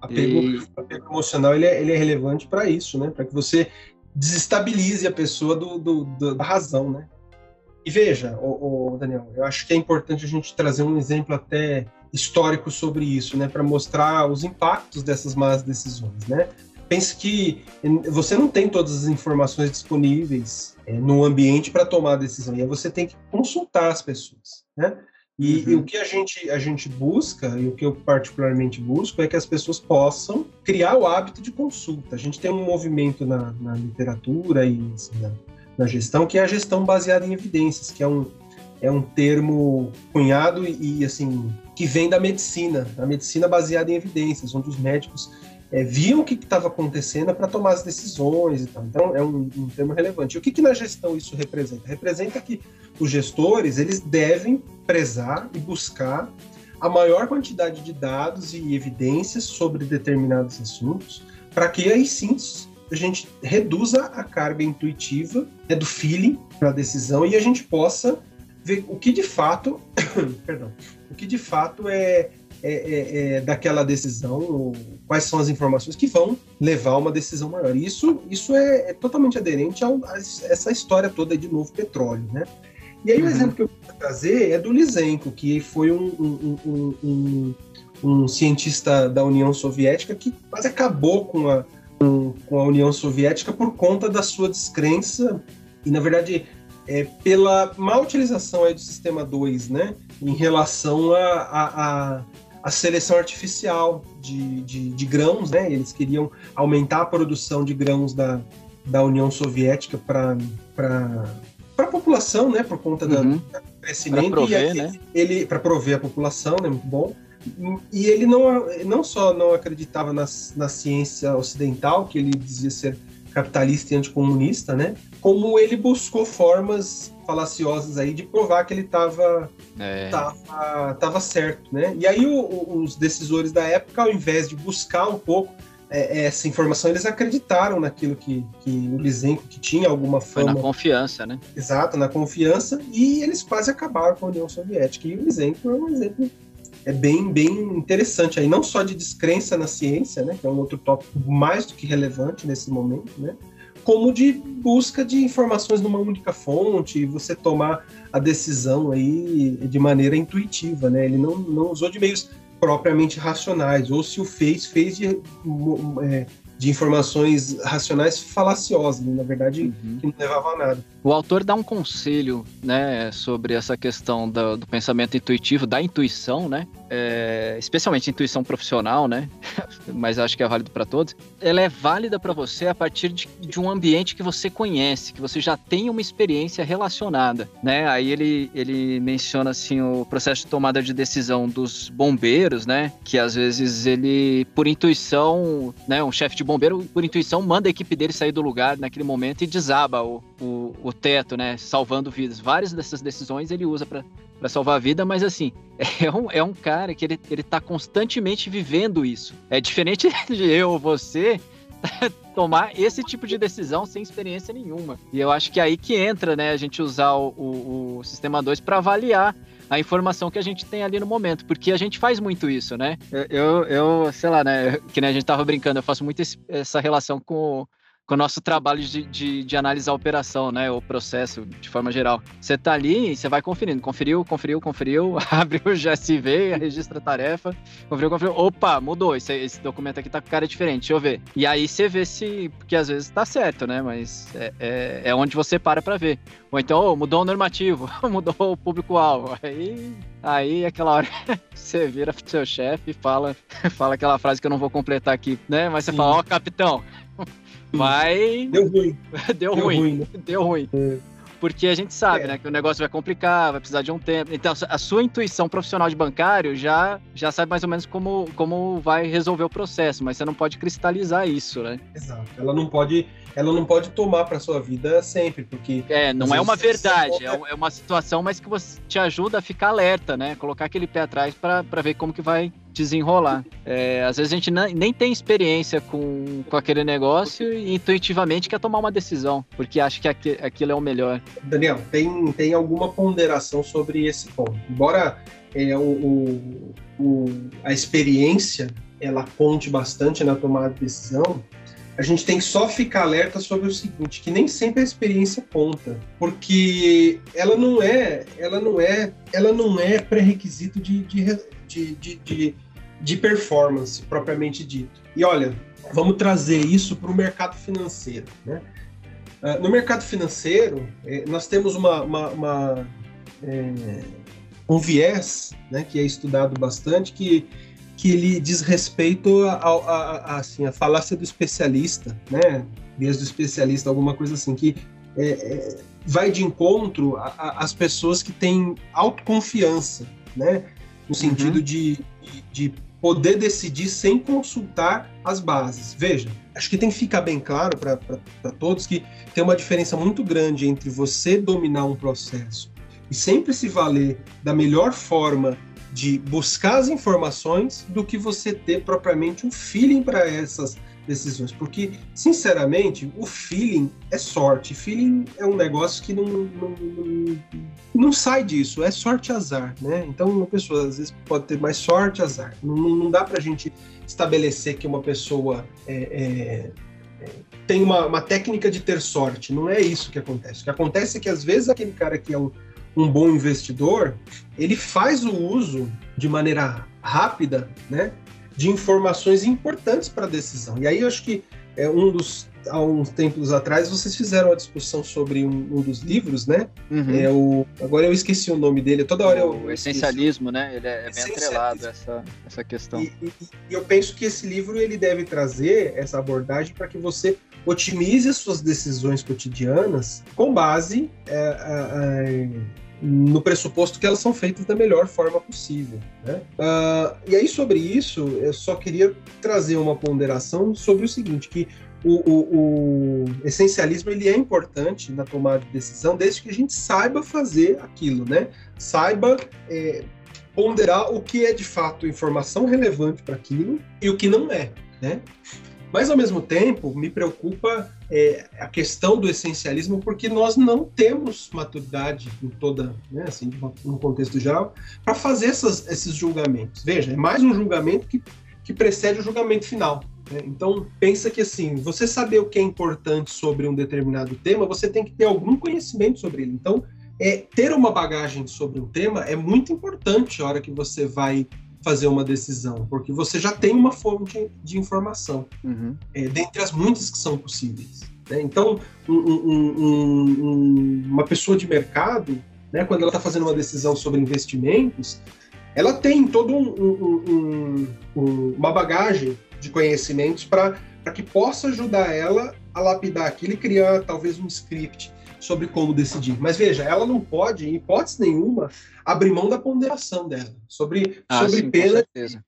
Apego, apego emocional ele é, ele é relevante para isso, né? Para que você desestabilize a pessoa do, do, do, da razão, né? E veja, o, Daniel, eu acho que é importante a gente trazer um exemplo até histórico sobre isso, né, para mostrar os impactos dessas más decisões, né? Pense que você não tem todas as informações disponíveis é, no ambiente para tomar a decisão, e aí você tem que consultar as pessoas, né? E, uhum. e, o que a gente, a gente busca, e o que eu particularmente busco, é que as pessoas possam criar o hábito de consulta. A gente tem um movimento na, na literatura e assim, na, na gestão, que é a gestão baseada em evidências, que é um, é um termo cunhado e, e assim que vem da medicina, a medicina baseada em evidências, onde os médicos é, viam o que estava acontecendo para tomar as decisões e tal. Então é um, um termo relevante. O que, que na gestão isso representa? Representa que os gestores eles devem prezar e buscar a maior quantidade de dados e evidências sobre determinados assuntos, para que aí sim a gente reduza a carga intuitiva né, do feeling para a decisão e a gente possa ver o que de fato, perdão, o que de fato é, é, é, é, daquela decisão, quais são as informações que vão levar a uma decisão maior. Isso, isso é, é totalmente aderente ao, a essa história toda de novo petróleo, né? E aí uhum. o exemplo que eu vou trazer é do Lysenko, que foi um, um, um, um, cientista da União Soviética que quase acabou com a, com, com a União Soviética por conta da sua descrença e, na verdade, é, pela má utilização aí do sistema 2, né, em relação a, a, a, seleção artificial de, de, de, grãos, né, eles queriam aumentar a produção de grãos da, da União Soviética para para a população, né, por conta uhum. do crescimento. Para prover, né? Ele para prover a população, né, muito bom. E ele não, não só não acreditava na, na ciência ocidental, que ele dizia ser capitalista e anticomunista, né? Como ele buscou formas falaciosas aí de provar que ele estava é. tava, tava certo, né? E aí o, o, os decisores da época, ao invés de buscar um pouco é, essa informação, eles acreditaram naquilo que, que o Lysenko que tinha alguma fama. Foi na confiança, né? Exato, na confiança, e eles quase acabaram com a União Soviética. E o Lysenko é um exemplo é bem, bem interessante aí, não só de descrença na ciência, né, que é um outro tópico mais do que relevante nesse momento, né, como de busca de informações numa única fonte e você tomar a decisão aí de maneira intuitiva, né? Ele não, não usou de meios propriamente racionais, ou se o fez, fez de, é, de informações racionais falaciosas, na verdade, uhum. que não levava a nada. O autor dá um conselho, né, sobre essa questão do, do pensamento intuitivo, da intuição, né, é, especialmente intuição profissional, né, mas acho que é válido para todos. Ela é válida para você a partir de, de, um ambiente que você conhece, que você já tem uma experiência relacionada, né. Aí ele ele menciona assim o processo de tomada de decisão dos bombeiros, né, que às vezes ele por intuição, né, um chefe de bombeiro por intuição manda a equipe dele sair do lugar naquele momento e desaba o, o, o teto, né? Salvando vidas. Várias dessas decisões ele usa para salvar a vida, mas assim, é um, é um cara que ele, ele tá constantemente vivendo isso. É diferente de eu ou você tomar esse tipo de decisão sem experiência nenhuma. E eu acho que é aí que entra, né, a gente usar o, o, o sistema 2 para avaliar a informação que a gente tem ali no momento, porque a gente faz muito isso, né? Eu, eu sei lá, né, que nem a gente tava brincando, eu faço muito esse, essa relação com com o nosso trabalho de, de, de, analisar a operação, né? O processo, de forma geral. Você tá ali e você vai conferindo. Conferiu, conferiu, conferiu, abre o GSV, registra a tarefa, conferiu, conferiu. Opa, mudou. Esse, esse, documento aqui tá com cara diferente, deixa eu ver. E aí você vê se. Porque às vezes tá certo, né? Mas é, é, é onde você para pra ver. Ou então, oh, mudou o normativo, mudou o público-alvo. Aí Aí, aquela hora, você vira pro seu chefe e fala, fala aquela frase que eu não vou completar aqui, né? Mas você Sim. fala, ó, oh, capitão, vai. Deu ruim. Deu, Deu ruim. ruim né? Deu ruim. É. Porque a gente sabe, é. né, que o negócio vai complicar, vai precisar de um tempo. Então, a sua intuição profissional de bancário já, já sabe mais ou menos como, como vai resolver o processo, mas você não pode cristalizar isso, né? Exato. Ela não pode, ela não pode tomar para sua vida sempre, porque É, não é uma verdade, é, é uma situação, mas que você te ajuda a ficar alerta, né? Colocar aquele pé atrás para ver como que vai desenrolar. É, às vezes a gente nem tem experiência com, com aquele negócio e intuitivamente quer tomar uma decisão, porque acha que aquilo é o melhor. Daniel, tem, tem alguma ponderação sobre esse ponto. Embora é, o, o, o, a experiência ela conte bastante na tomada de decisão, a gente tem que só ficar alerta sobre o seguinte, que nem sempre a experiência conta, porque ela não é, ela não é, ela não é pré-requisito de, de de, de, de, performance propriamente dito. E olha, vamos trazer isso para o mercado financeiro. Né? Uh, no mercado financeiro, eh, nós temos uma, uma, uma é, um viés né, que é estudado bastante, que, que ele diz respeito a, a, a, assim, a falácia do especialista, né? viés do especialista, alguma coisa assim, que é, é, vai de encontro às pessoas que têm autoconfiança, né? no sentido uhum. de, de, poder decidir sem consultar as bases. Veja, acho que tem que ficar bem claro para todos que tem uma diferença muito grande entre você dominar um processo e sempre se valer da melhor forma de buscar as informações do que você ter propriamente um feeling para essas decisões. Porque, sinceramente, o feeling é sorte. Feeling é um negócio que não, não, não, sai disso, é sorte azar, né? Então, uma pessoa às vezes pode ter mais sorte azar. Não, não dá pra gente estabelecer que uma pessoa é, é, é, tem uma, uma técnica de ter sorte. Não é isso que acontece. O que acontece é que às vezes aquele cara que é um, um bom investidor, ele faz o uso de maneira rápida, né? de informações importantes para a decisão. E aí eu acho que é um dos há uns tempos atrás vocês fizeram uma discussão sobre um, um dos livros, né? Uhum. É o agora eu esqueci o nome dele. Toda hora eu o essencialismo, né? Ele é, é bem atrelado essa essa questão. E, e, e, eu penso que esse livro ele deve trazer essa abordagem para que você otimize suas decisões cotidianas com base é, é, no pressuposto que elas são feitas da melhor forma possível. Né? Uh, e aí, sobre isso, eu só queria trazer uma ponderação sobre o seguinte, que o, o, o, essencialismo ele é importante na tomada de decisão, desde que a gente saiba fazer aquilo, né? Saiba é, ponderar o que é de fato informação relevante para aquilo e o que não é, né? Mas, ao mesmo tempo, me preocupa é, a questão do essencialismo, porque nós não temos maturidade em toda, né, assim, no contexto geral, para fazer essas, esses julgamentos. Veja, é mais um julgamento que, que precede o julgamento final. Né? Então, pensa que, assim, você saber o que é importante sobre um determinado tema, você tem que ter algum conhecimento sobre ele. Então, é, ter uma bagagem sobre um tema é muito importante a hora que você vai fazer uma decisão, porque você já tem uma fonte de informação, uhum. é, dentre as muitas que são possíveis. Né? Então, um, um, um, uma pessoa de mercado, né, quando ela está fazendo uma decisão sobre investimentos, ela tem toda uma bagagem de conhecimentos para que possa ajudar ela a lapidar aquilo e criar talvez um script sobre como decidir. Mas veja, ela não pode, em hipótese nenhuma, abrir mão da ponderação dela, sobre, ah, sobre sim, pena de,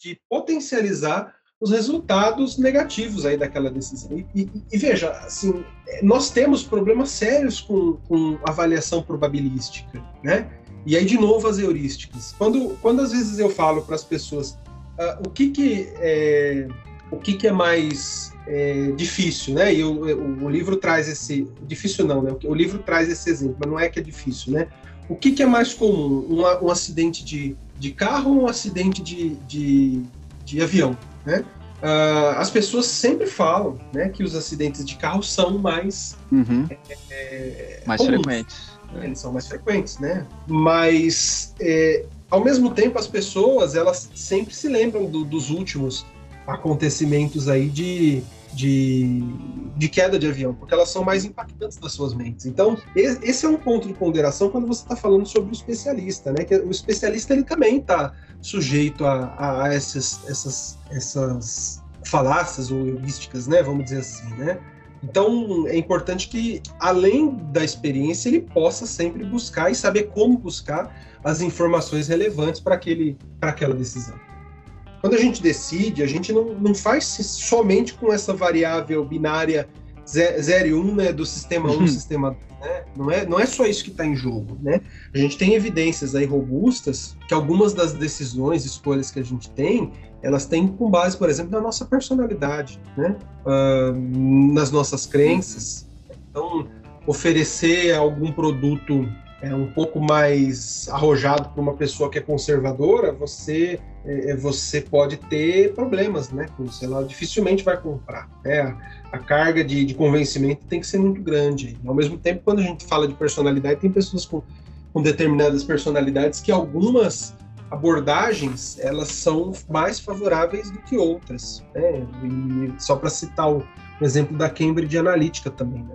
de, potencializar os resultados negativos aí daquela decisão. E, e, e, veja, assim, nós temos problemas sérios com, com avaliação probabilística, né? E aí, de novo, as heurísticas. Quando, quando às vezes eu falo para as pessoas uh, o que que é, o que que é mais é, difícil, né? E o, o, o, livro traz esse difícil não, né? O, livro traz esse exemplo, mas não é que é difícil, né? O que, que é mais comum, um, um acidente de, de carro ou um acidente de, de, de avião, né? Uh, as pessoas sempre falam, né, que os acidentes de carro são mais uhum. é, mais comuns, frequentes. Né? Eles são mais frequentes, né? Mas é, ao mesmo tempo as pessoas elas sempre se lembram do, dos últimos acontecimentos aí de de, de queda de avião, porque elas são mais impactantes das suas mentes. Então, esse é um ponto de ponderação quando você está falando sobre o especialista, né? Que o especialista ele também está sujeito a, a essas, essas, essas falácias ou heurísticas, né? Vamos dizer assim, né? Então, é importante que, além da experiência, ele possa sempre buscar e saber como buscar as informações relevantes para aquela decisão. Quando a gente decide, a gente não, não faz somente com essa variável binária 0 e 1 um, né, do sistema 1 um, uhum. sistema 2. Né? Não, é, não é só isso que está em jogo. Né? A gente tem evidências aí robustas que algumas das decisões, escolhas que a gente tem, elas têm com base, por exemplo, na nossa personalidade, né? Uh, nas nossas crenças. Então, oferecer algum produto é, um pouco mais arrojado para uma pessoa que é conservadora, você é, é, você pode ter problemas, né? Com ela dificilmente vai comprar. Né? A, a carga de, de, convencimento tem que ser muito grande. Ao mesmo tempo, quando a gente fala de personalidade, tem pessoas com, com determinadas personalidades que algumas abordagens elas são mais favoráveis do que outras. Né? E só para citar o exemplo da Cambridge Analytica também, né?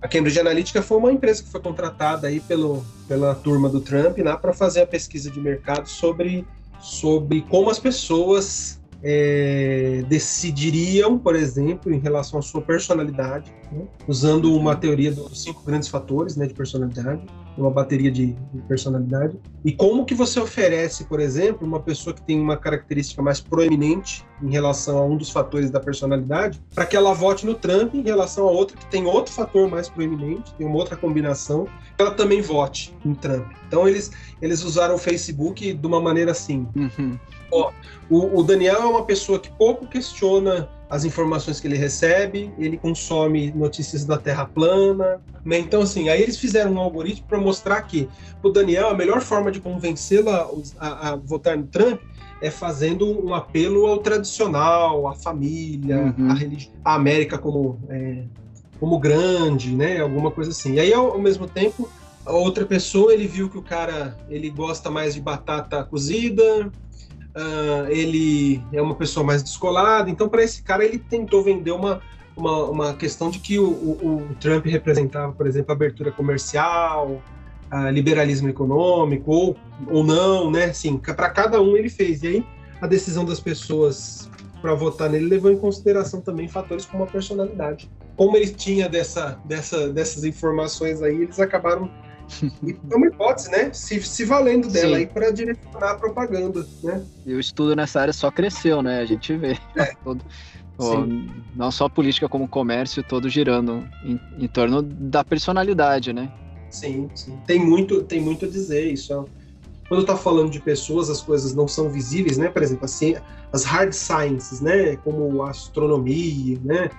A Cambridge Analytica foi uma empresa que foi contratada aí pelo, pela turma do Trump né, para fazer a pesquisa de mercado sobre, sobre como as pessoas é, decidiriam, por exemplo, em relação à sua personalidade, né, usando uma teoria dos cinco grandes fatores né, de personalidade, uma bateria de, de, personalidade. E como que você oferece, por exemplo, uma pessoa que tem uma característica mais proeminente em relação a um dos fatores da personalidade, para que ela vote no Trump em relação a outra que tem outro fator mais proeminente, tem uma outra combinação, ela também vote em Trump. Então eles, eles usaram o Facebook de uma maneira assim. Uhum. Ó, o, o Daniel é uma pessoa que pouco questiona as informações que ele recebe, ele consome notícias da Terra plana. Né? Então, assim, aí eles fizeram um algoritmo para mostrar que o Daniel, a melhor forma de convencê-la a, a, votar no Trump é fazendo um apelo ao tradicional, à família, uhum. à religião, à América como, é, como grande, né? Alguma coisa assim. E aí, ao, ao mesmo tempo, a outra pessoa, ele viu que o cara ele gosta mais de batata cozida, uh, ele é uma pessoa mais descolada, então para esse cara ele tentou vender uma, uma, uma questão de que o, o, o Trump representava, por exemplo, abertura comercial, a liberalismo econômico, ou, ou não, né? Assim, para cada um ele fez. E aí a decisão das pessoas para votar nele levou em consideração também fatores como a personalidade. Como ele tinha dessa, dessa, dessas informações aí, eles acabaram é uma hipótese, né? Se, se valendo dela Sim. aí para direcionar a propaganda, né? E o estudo nessa área só cresceu, né? A gente vê. É. Todo, não só a política como o comércio, todo girando em, em, torno da personalidade, né? Sim, sim. Tem muito, tem muito a dizer isso. É quando está falando de pessoas, as coisas não são visíveis, né? Por exemplo, assim, as hard sciences, né? Como a astronomia, né?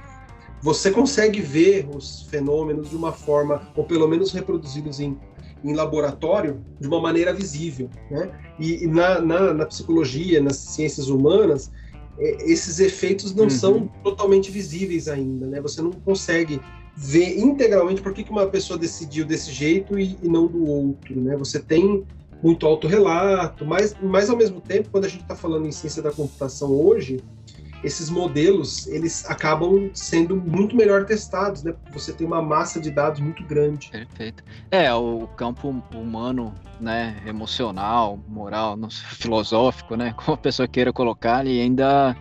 Você consegue ver os fenômenos de uma forma, ou pelo menos reproduzidos em, em laboratório, de uma maneira visível, né? E, e na, na, na, psicologia, nas ciências humanas, é, esses efeitos não uhum. são totalmente visíveis ainda, né? Você não consegue ver integralmente por que, que uma pessoa decidiu desse jeito e, e não do outro, né? Você tem muito autorrelato, mas, mas ao mesmo tempo, quando a gente está falando em ciência da computação hoje, esses modelos eles acabam sendo muito melhor testados, né? Você tem uma massa de dados muito grande. Perfeito. É, o campo humano, né, emocional, moral, filosófico, né, como a pessoa queira colocar, ele ainda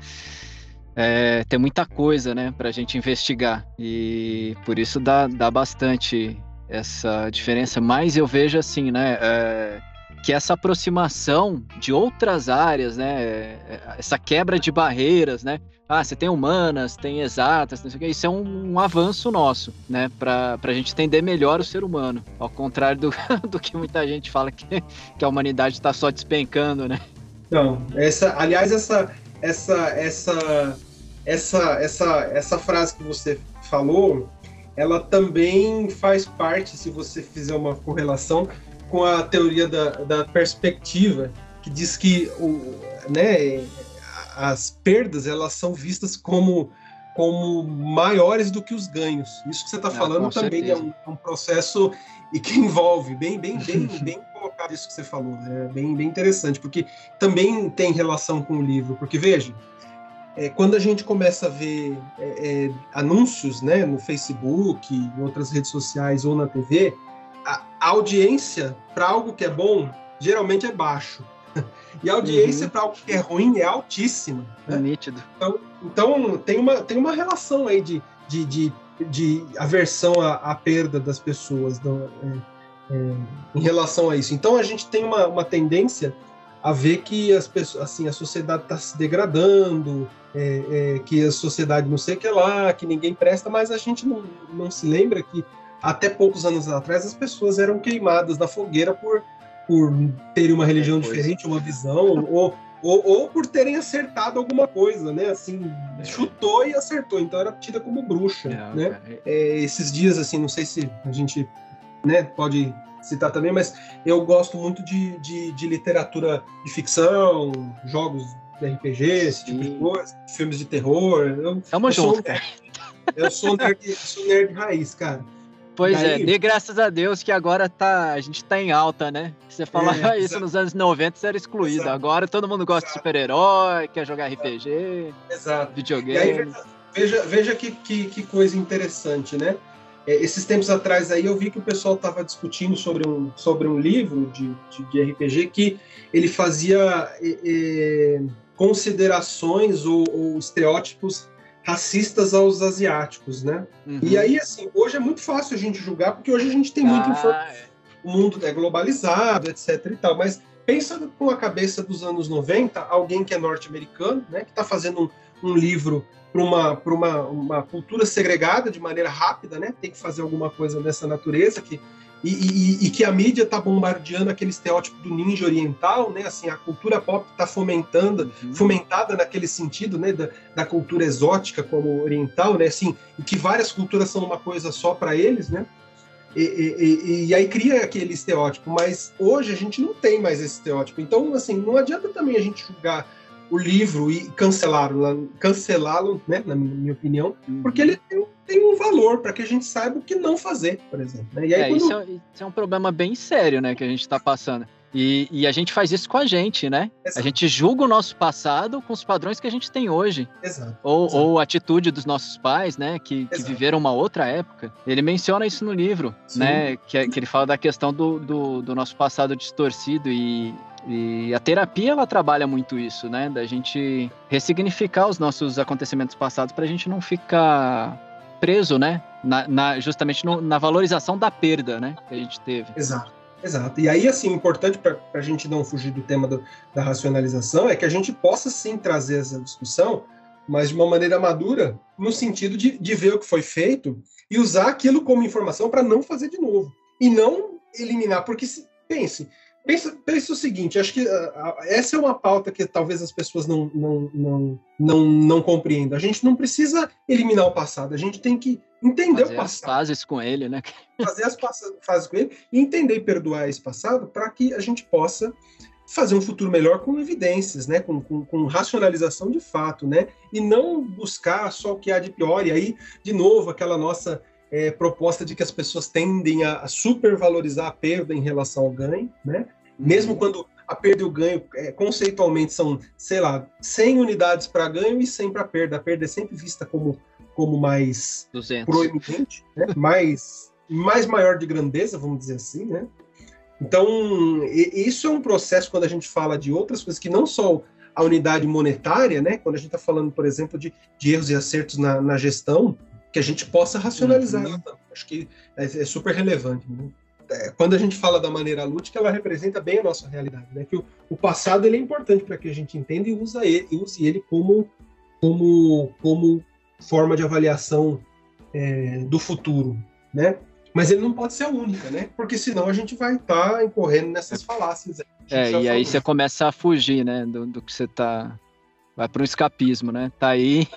é, tem muita coisa, né, para a gente investigar e por isso dá, dá bastante essa diferença. Mas eu vejo assim, né, é, que essa aproximação de outras áreas, né, essa quebra de barreiras, né, ah, você tem humanas, tem exatas, não sei o que, isso é um, um avanço nosso, né, para a gente entender melhor o ser humano, ao contrário do, do que muita gente fala que, que a humanidade está só despencando, né. Não, essa, aliás, essa, essa, essa, essa, essa, essa frase que você falou, ela também faz parte, se você fizer uma correlação, com a teoria da, da perspectiva, que diz que o, né, as perdas elas são vistas como, como maiores do que os ganhos. Isso que você está ah, falando também é um, é um, processo e que envolve bem, bem, bem, bem colocado isso que você falou. É bem, bem interessante, porque também tem relação com o livro. Porque veja, é, quando a gente começa a ver é, é anúncios né, no Facebook, em outras redes sociais ou na TV, a, audiência para algo que é bom geralmente é baixo. E a audiência uhum. para algo que é ruim é altíssima. Né? É nítido. Então, então tem, uma, tem uma relação aí de, de, de, de aversão à, à, perda das pessoas do, é, é, em relação a isso. Então a gente tem uma, uma tendência a ver que as pessoas, assim, a sociedade está se degradando, é, é, que a sociedade não sei o que lá, que ninguém presta, mas a gente não, não se lembra que até poucos anos atrás, as pessoas eram queimadas na fogueira por, por terem uma religião é diferente, uma visão, ou, ou, ou, por terem acertado alguma coisa, né? Assim, é. chutou e acertou, então era tida como bruxa, é, né? É, esses dias, assim, não sei se a gente né, pode citar também, mas eu gosto muito de, de, de literatura de ficção, jogos de RPG, esse tipo de coisa, filmes de terror. Eu, Tamo junto, Eu sou nerd, sou nerd raiz, cara. Pois é, Daí... é, dê graças a Deus que agora tá, a gente tá em alta, né? Você falava é, isso nos anos 90, você era excluído. Exato. Agora todo mundo gosta exato. de super-herói, quer jogar RPG, exato. videogame. Aí, veja, veja que, que, que, coisa interessante, né? É, esses tempos atrás aí eu vi que o pessoal estava discutindo sobre um, sobre um livro de, de, de RPG que ele fazia é, é considerações ou, ou estereótipos racistas aos asiáticos, né? Uhum. E aí, assim, hoje é muito fácil a gente julgar, porque hoje a gente tem muita ah, informação. É. O mundo é globalizado, etc e tal, mas pensa com a cabeça dos anos 90, alguém que é norte-americano, né, que está fazendo um, um livro para uma, uma, uma cultura segregada de maneira rápida, né, tem que fazer alguma coisa dessa natureza, que e, e, e, que a mídia está bombardeando aquele estereótipo do ninja oriental, né? Assim, a cultura pop está fomentando, uhum. fomentada naquele sentido, né? Da, da, cultura exótica como oriental, né? Assim, e que várias culturas são uma coisa só para eles, né? E, e, e, aí cria aquele estereótipo, mas hoje a gente não tem mais esse estereótipo. Então, assim, não adianta também a gente julgar o livro e cancelá-lo, cancelá-lo, né, na minha opinião, uhum. porque ele tem, tem um valor para que a gente saiba o que não fazer, por exemplo. Né? E aí, é, quando... isso, é, isso, é, um problema bem sério, né, que a gente está passando. E, e, a gente faz isso com a gente, né? Exato. A gente julga o nosso passado com os padrões que a gente tem hoje. Exato. Ou, Exato. ou a atitude dos nossos pais, né? Que, que, viveram uma outra época. Ele menciona isso no livro, Sim. né? Que, que ele fala da questão do, do, do nosso passado distorcido e, e a terapia ela trabalha muito isso, né? Da gente ressignificar os nossos acontecimentos passados para a gente não ficar preso, né? Na, na justamente no, na valorização da perda, né? Que a gente teve. Exato. Exato. E aí, assim, importante para a gente não fugir do tema do, da racionalização é que a gente possa sim trazer essa discussão, mas de uma maneira madura, no sentido de, de ver o que foi feito e usar aquilo como informação para não fazer de novo. E não eliminar, porque pense, Pensa, pensa o seguinte, acho que uh, essa é uma pauta que talvez as pessoas não, não, não, não, não compreendam. A gente não precisa eliminar o passado, a gente tem que entender fazer o passado. Fazer as fases com ele, né? Fazer as fases com ele e entender e perdoar esse passado para que a gente possa fazer um futuro melhor com evidências, né? Com, com, com, racionalização de fato, né? E não buscar só o que há de pior. E aí, de novo, aquela nossa é, proposta de que as pessoas tendem a supervalorizar a perda em relação ao ganho, né? Mesmo uhum. quando a perda e o ganho, é, conceitualmente, são, sei lá, 100 unidades para ganho e 100 para perda. A perda é sempre vista como, como mais 200. proeminente, né? mais, mais maior de grandeza, vamos dizer assim, né? Então, isso é um processo quando a gente fala de outras coisas que não só a unidade monetária, né? Quando a gente está falando, por exemplo, de, de, erros e acertos na, na, gestão, que a gente possa racionalizar. Uhum. Acho que é, é super relevante. Né? É, quando a gente fala da maneira lúdica, ela representa bem a nossa realidade, né? Que o, o passado ele é importante para que a gente entenda e use ele, use ele como, como, como forma de avaliação é, do futuro, né? Mas ele não pode ser a única, né? Porque senão a gente vai estar tá incorrendo nessas falácias. É, e aí você começa a fugir, né? Do, do que você tá. Vai para um escapismo, né? Tá aí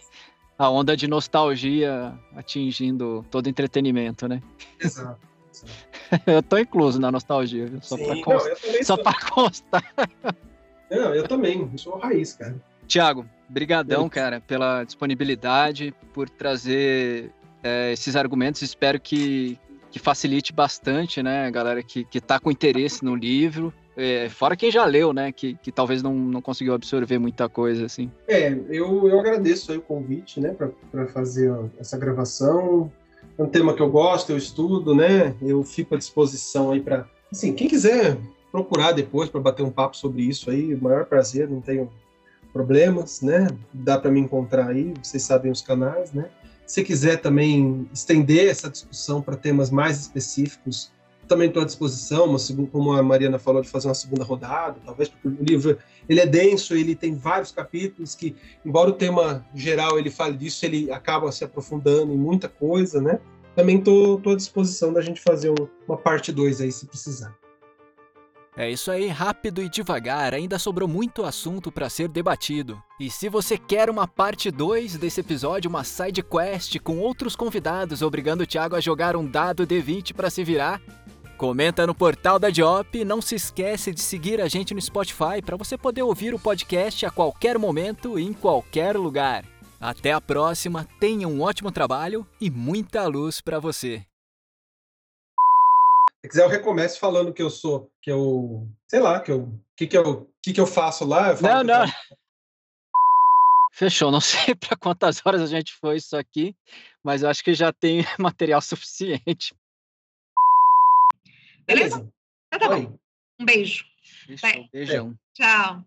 a onda de nostalgia atingindo todo entretenimento, né? Exato. eu tô incluso na nostalgia, viu? Só Sim, pra constar. Não, Só pra constar. Não, eu também. Eu sou raiz, cara. Tiago, brigadão, cara, pela disponibilidade, por trazer é, esses argumentos. Espero que, que facilite bastante, né, a galera que, que tá com interesse no livro. É, fora quem já leu, né, que, que talvez não, não conseguiu absorver muita coisa, assim. É, eu, eu agradeço aí o convite, né, para fazer essa gravação um tema que eu gosto, eu estudo, né? Eu fico à disposição aí para, assim, quem quiser procurar depois para bater um papo sobre isso aí, o maior prazer, não tenho problemas, né? Dá para me encontrar aí, vocês sabem os canais, né? Se quiser também estender essa discussão para temas mais específicos, também estou à disposição, uma, como a Mariana falou, de fazer uma segunda rodada, talvez, porque o livro ele é denso, ele tem vários capítulos que, embora o tema geral ele fale disso, ele acaba se aprofundando em muita coisa, né? Também estou à disposição da gente fazer um, uma parte 2 aí, se precisar. É isso aí, rápido e devagar, ainda sobrou muito assunto para ser debatido. E se você quer uma parte 2 desse episódio, uma side quest com outros convidados obrigando o Thiago a jogar um dado D20 para se virar, Comenta no portal da Diop não se esquece de seguir a gente no Spotify para você poder ouvir o podcast a qualquer momento e em qualquer lugar. Até a próxima, tenha um ótimo trabalho e muita luz para você. Se quiser eu recomeço falando que eu sou, que eu, sei lá, que eu, que que eu, que que eu faço lá? Eu não, não. Fechou, não sei para quantas horas a gente foi isso aqui, mas eu acho que já tem material suficiente Beleza? Então tá bom. Um beijo. Fechou, beijão. Tchau.